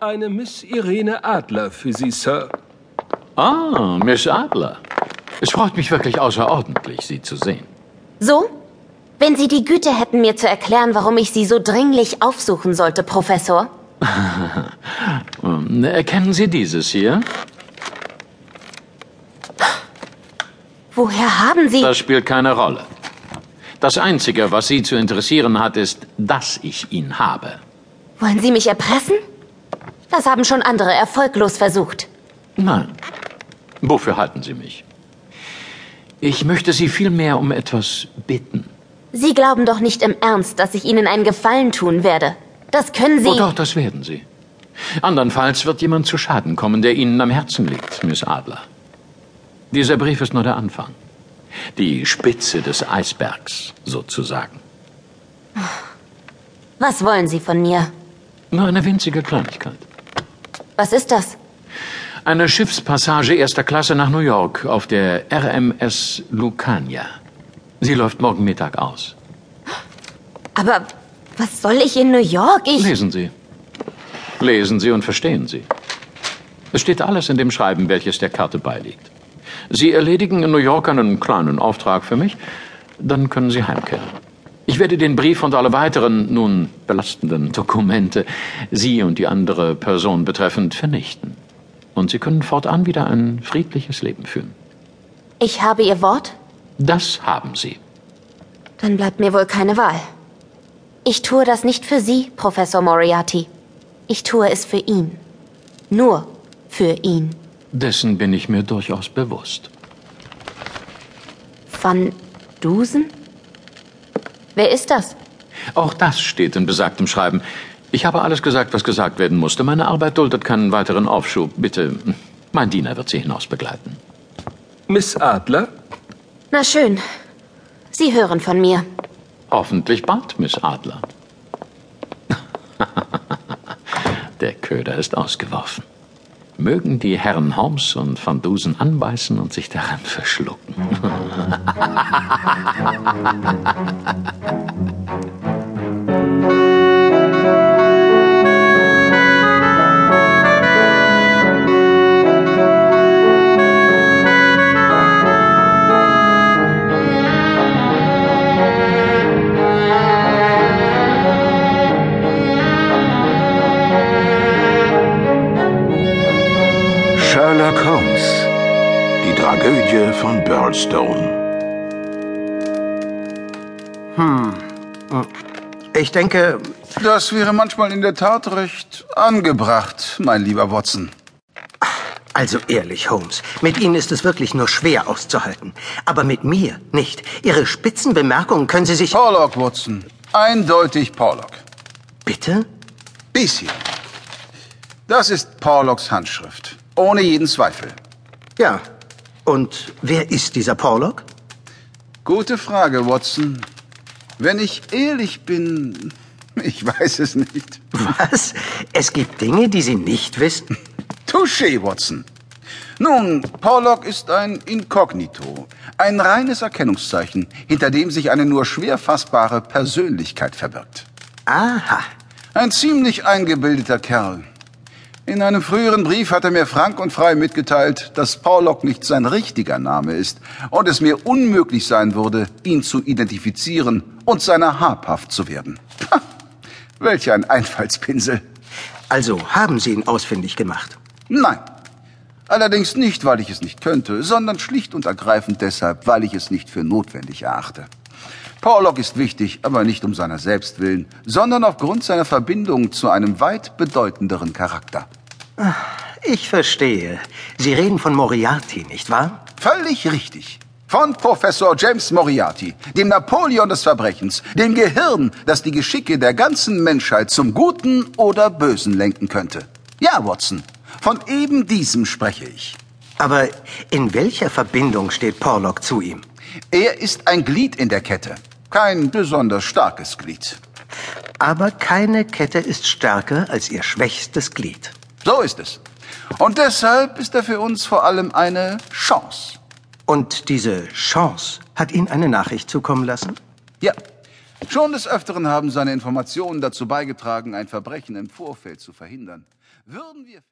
Eine Miss Irene Adler für Sie, Sir. Ah, Miss Adler. Es freut mich wirklich außerordentlich, Sie zu sehen. So? Wenn Sie die Güte hätten, mir zu erklären, warum ich Sie so dringlich aufsuchen sollte, Professor. Erkennen Sie dieses hier? Woher haben Sie... Das spielt keine Rolle. Das Einzige, was Sie zu interessieren hat, ist, dass ich ihn habe. Wollen Sie mich erpressen? Das haben schon andere erfolglos versucht. Nein. Wofür halten Sie mich? Ich möchte Sie vielmehr um etwas bitten. Sie glauben doch nicht im Ernst, dass ich Ihnen einen Gefallen tun werde. Das können Sie. Oh doch, das werden Sie. Andernfalls wird jemand zu Schaden kommen, der Ihnen am Herzen liegt, Miss Adler. Dieser Brief ist nur der Anfang. Die Spitze des Eisbergs, sozusagen. Was wollen Sie von mir? Nur eine winzige Kleinigkeit. Was ist das? Eine Schiffspassage erster Klasse nach New York auf der RMS Lucania. Sie läuft morgen Mittag aus. Aber was soll ich in New York? Ich. Lesen Sie. Lesen Sie und verstehen Sie. Es steht alles in dem Schreiben, welches der Karte beiliegt. Sie erledigen in New York einen kleinen Auftrag für mich, dann können Sie heimkehren. Ich werde den Brief und alle weiteren, nun belastenden Dokumente, Sie und die andere Person betreffend, vernichten. Und Sie können fortan wieder ein friedliches Leben führen. Ich habe Ihr Wort? Das haben Sie. Dann bleibt mir wohl keine Wahl. Ich tue das nicht für Sie, Professor Moriarty. Ich tue es für ihn. Nur für ihn. Dessen bin ich mir durchaus bewusst. Van Dusen? Wer ist das? Auch das steht in besagtem Schreiben. Ich habe alles gesagt, was gesagt werden musste. Meine Arbeit duldet keinen weiteren Aufschub. Bitte, mein Diener wird Sie hinaus begleiten. Miss Adler? Na schön. Sie hören von mir. Hoffentlich bald, Miss Adler. Der Köder ist ausgeworfen. Mögen die Herren Holmes und Van Dusen anbeißen und sich daran verschlucken. Tragödie von Burlstone. Ich denke, Das wäre manchmal in der Tat recht angebracht, mein lieber Watson. also ehrlich, Holmes, mit Ihnen ist es wirklich nur schwer auszuhalten. Aber mit mir nicht. Ihre spitzen Bemerkungen können Sie sich... Porlock, Watson. Eindeutig Porlock. Bitte? Dies hier. Das ist Porlocks Handschrift. Ohne jeden Zweifel. Ja. Und wer ist dieser Porlock? Gute Frage, Watson. Wenn ich ehrlich bin, ich weiß es nicht. Was? Es gibt Dinge, die Sie nicht wissen? Touché, Watson. Nun, Porlock ist ein Inkognito, ein reines Erkennungszeichen, hinter dem sich eine nur schwer fassbare Persönlichkeit verbirgt. Aha. Ein ziemlich eingebildeter Kerl. In einem früheren Brief hat er mir frank und frei mitgeteilt, dass Porlock nicht sein richtiger Name ist und es mir unmöglich sein würde, ihn zu identifizieren und seiner habhaft zu werden. Ha, welch ein Einfallspinsel. Also haben Sie ihn ausfindig gemacht. Nein. Allerdings nicht, weil ich es nicht könnte, sondern schlicht und ergreifend deshalb, weil ich es nicht für notwendig erachte. Porlock ist wichtig, aber nicht um seiner selbst willen, sondern aufgrund seiner Verbindung zu einem weit bedeutenderen Charakter. Ich verstehe. Sie reden von Moriarty, nicht wahr? Völlig richtig. Von Professor James Moriarty, dem Napoleon des Verbrechens, dem Gehirn, das die Geschicke der ganzen Menschheit zum Guten oder Bösen lenken könnte. Ja, Watson, von eben diesem spreche ich. Aber in welcher Verbindung steht Porlock zu ihm? Er ist ein Glied in der Kette. Kein besonders starkes Glied. Aber keine Kette ist stärker als ihr schwächstes Glied. So ist es. Und deshalb ist er für uns vor allem eine Chance. Und diese Chance hat Ihnen eine Nachricht zukommen lassen? Ja, Schon des Öfteren haben seine Informationen dazu beigetragen, ein Verbrechen im Vorfeld zu verhindern. Würden wir